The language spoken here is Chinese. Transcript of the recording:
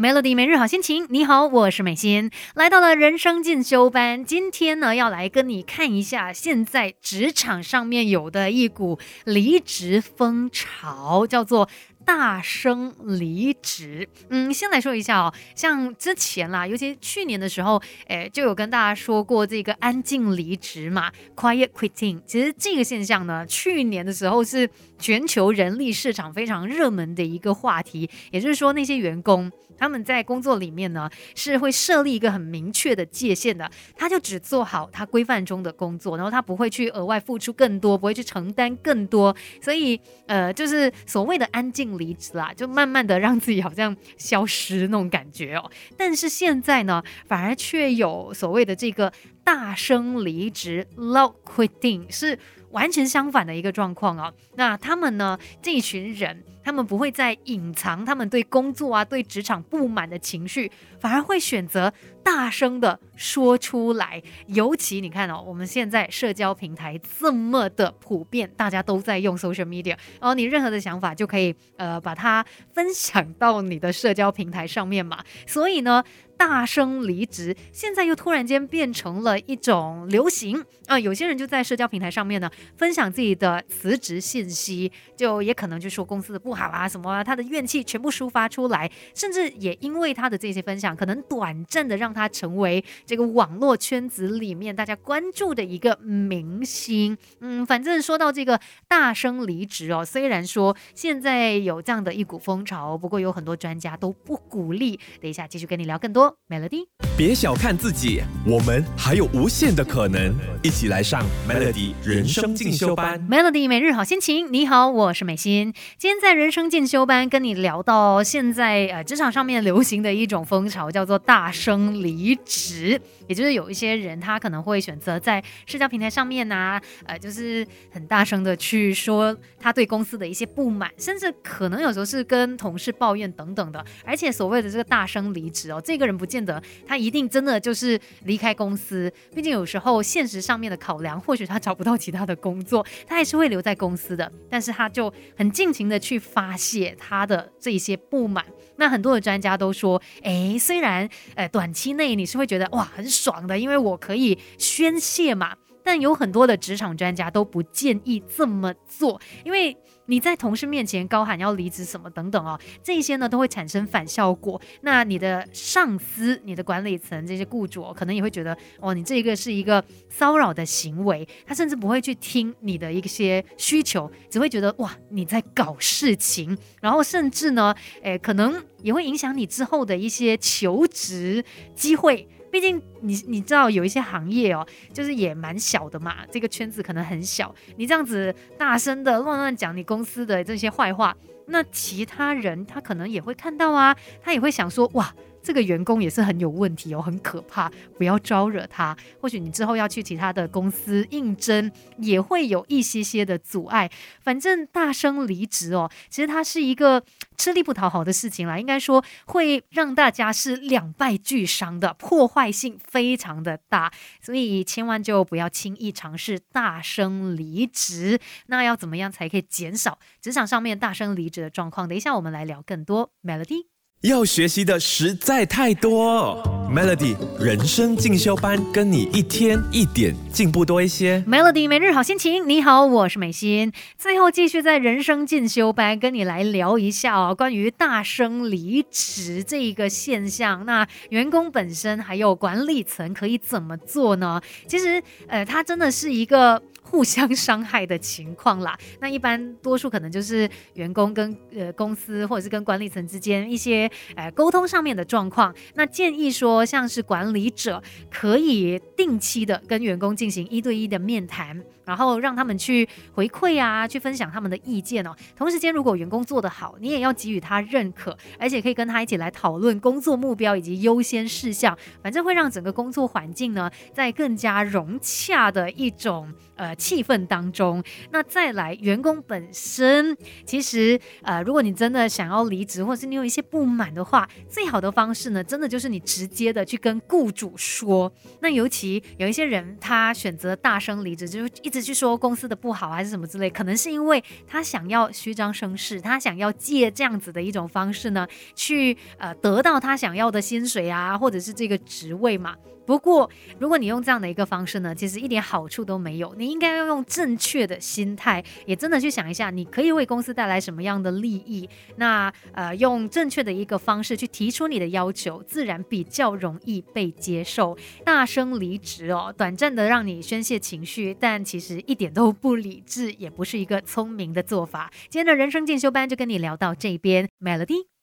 Melody 每日好心情，你好，我是美心，来到了人生进修班。今天呢，要来跟你看一下现在职场上面有的一股离职风潮，叫做。大声离职，嗯，先来说一下哦，像之前啦，尤其去年的时候，诶，就有跟大家说过这个安静离职嘛，quiet quitting。其实这个现象呢，去年的时候是全球人力市场非常热门的一个话题，也就是说那些员工。他们在工作里面呢，是会设立一个很明确的界限的，他就只做好他规范中的工作，然后他不会去额外付出更多，不会去承担更多，所以呃，就是所谓的安静离职啦，就慢慢的让自己好像消失那种感觉哦。但是现在呢，反而却有所谓的这个大声离职 （loud quitting） 是。完全相反的一个状况啊！那他们呢？这一群人，他们不会再隐藏他们对工作啊、对职场不满的情绪，反而会选择大声的说出来。尤其你看哦，我们现在社交平台这么的普遍，大家都在用 social media，然后你任何的想法就可以呃把它分享到你的社交平台上面嘛。所以呢。大声离职，现在又突然间变成了一种流行啊！有些人就在社交平台上面呢，分享自己的辞职信息，就也可能就说公司的不好啊，什么他的怨气全部抒发出来，甚至也因为他的这些分享，可能短暂的让他成为这个网络圈子里面大家关注的一个明星。嗯，反正说到这个大声离职哦，虽然说现在有这样的一股风潮，不过有很多专家都不鼓励。等一下继续跟你聊更多。Melody，别小看自己，我们还有无限的可能。一起来上 Melody 人生进修班。Melody 每日好心情，你好，我是美心。今天在人生进修班跟你聊到现在呃职场上面流行的一种风潮，叫做大声离职。也就是有一些人他可能会选择在社交平台上面啊，呃，就是很大声的去说他对公司的一些不满，甚至可能有时候是跟同事抱怨等等的。而且所谓的这个大声离职哦，这个人不见得他一定真的就是离开公司，毕竟有时候现实上面的考量，或许他找不到其他的工作，他还是会留在公司的。但是他就很尽情的去发泄他的这一些不满。那很多的专家都说，哎，虽然呃短期内你是会觉得哇很爽的，因为我可以宣泄嘛。但有很多的职场专家都不建议这么做，因为你在同事面前高喊要离职什么等等哦，这些呢都会产生反效果。那你的上司、你的管理层这些雇主可能也会觉得，哦，你这个是一个骚扰的行为，他甚至不会去听你的一些需求，只会觉得哇你在搞事情，然后甚至呢，诶，可能也会影响你之后的一些求职机会。毕竟你你知道有一些行业哦，就是也蛮小的嘛，这个圈子可能很小。你这样子大声的乱乱讲你公司的这些坏话，那其他人他可能也会看到啊，他也会想说哇。这个员工也是很有问题哦，很可怕，不要招惹他。或许你之后要去其他的公司应征，也会有一些些的阻碍。反正大声离职哦，其实它是一个吃力不讨好的事情啦。应该说会让大家是两败俱伤的，破坏性非常的大。所以千万就不要轻易尝试大声离职。那要怎么样才可以减少职场上面大声离职的状况？等一下我们来聊更多。Melody。要学习的实在太多，Melody 人生进修班，跟你一天一点进步多一些。Melody 每日好心情，你好，我是美心。最后继续在人生进修班跟你来聊一下哦，关于大声离职这一个现象，那员工本身还有管理层可以怎么做呢？其实，呃，它真的是一个。互相伤害的情况啦，那一般多数可能就是员工跟呃公司或者是跟管理层之间一些呃沟通上面的状况。那建议说，像是管理者可以定期的跟员工进行一对一的面谈。然后让他们去回馈啊，去分享他们的意见哦。同时间，如果员工做得好，你也要给予他认可，而且可以跟他一起来讨论工作目标以及优先事项。反正会让整个工作环境呢，在更加融洽的一种呃气氛当中。那再来，员工本身其实呃，如果你真的想要离职，或者是你有一些不满的话，最好的方式呢，真的就是你直接的去跟雇主说。那尤其有一些人他选择大声离职，就是一直。去说公司的不好还是什么之类，可能是因为他想要虚张声势，他想要借这样子的一种方式呢，去呃得到他想要的薪水啊，或者是这个职位嘛。不过，如果你用这样的一个方式呢，其实一点好处都没有。你应该要用正确的心态，也真的去想一下，你可以为公司带来什么样的利益。那呃，用正确的一个方式去提出你的要求，自然比较容易被接受。大声离职哦，短暂的让你宣泄情绪，但其其实一点都不理智，也不是一个聪明的做法。今天的人生进修班就跟你聊到这边，Melody。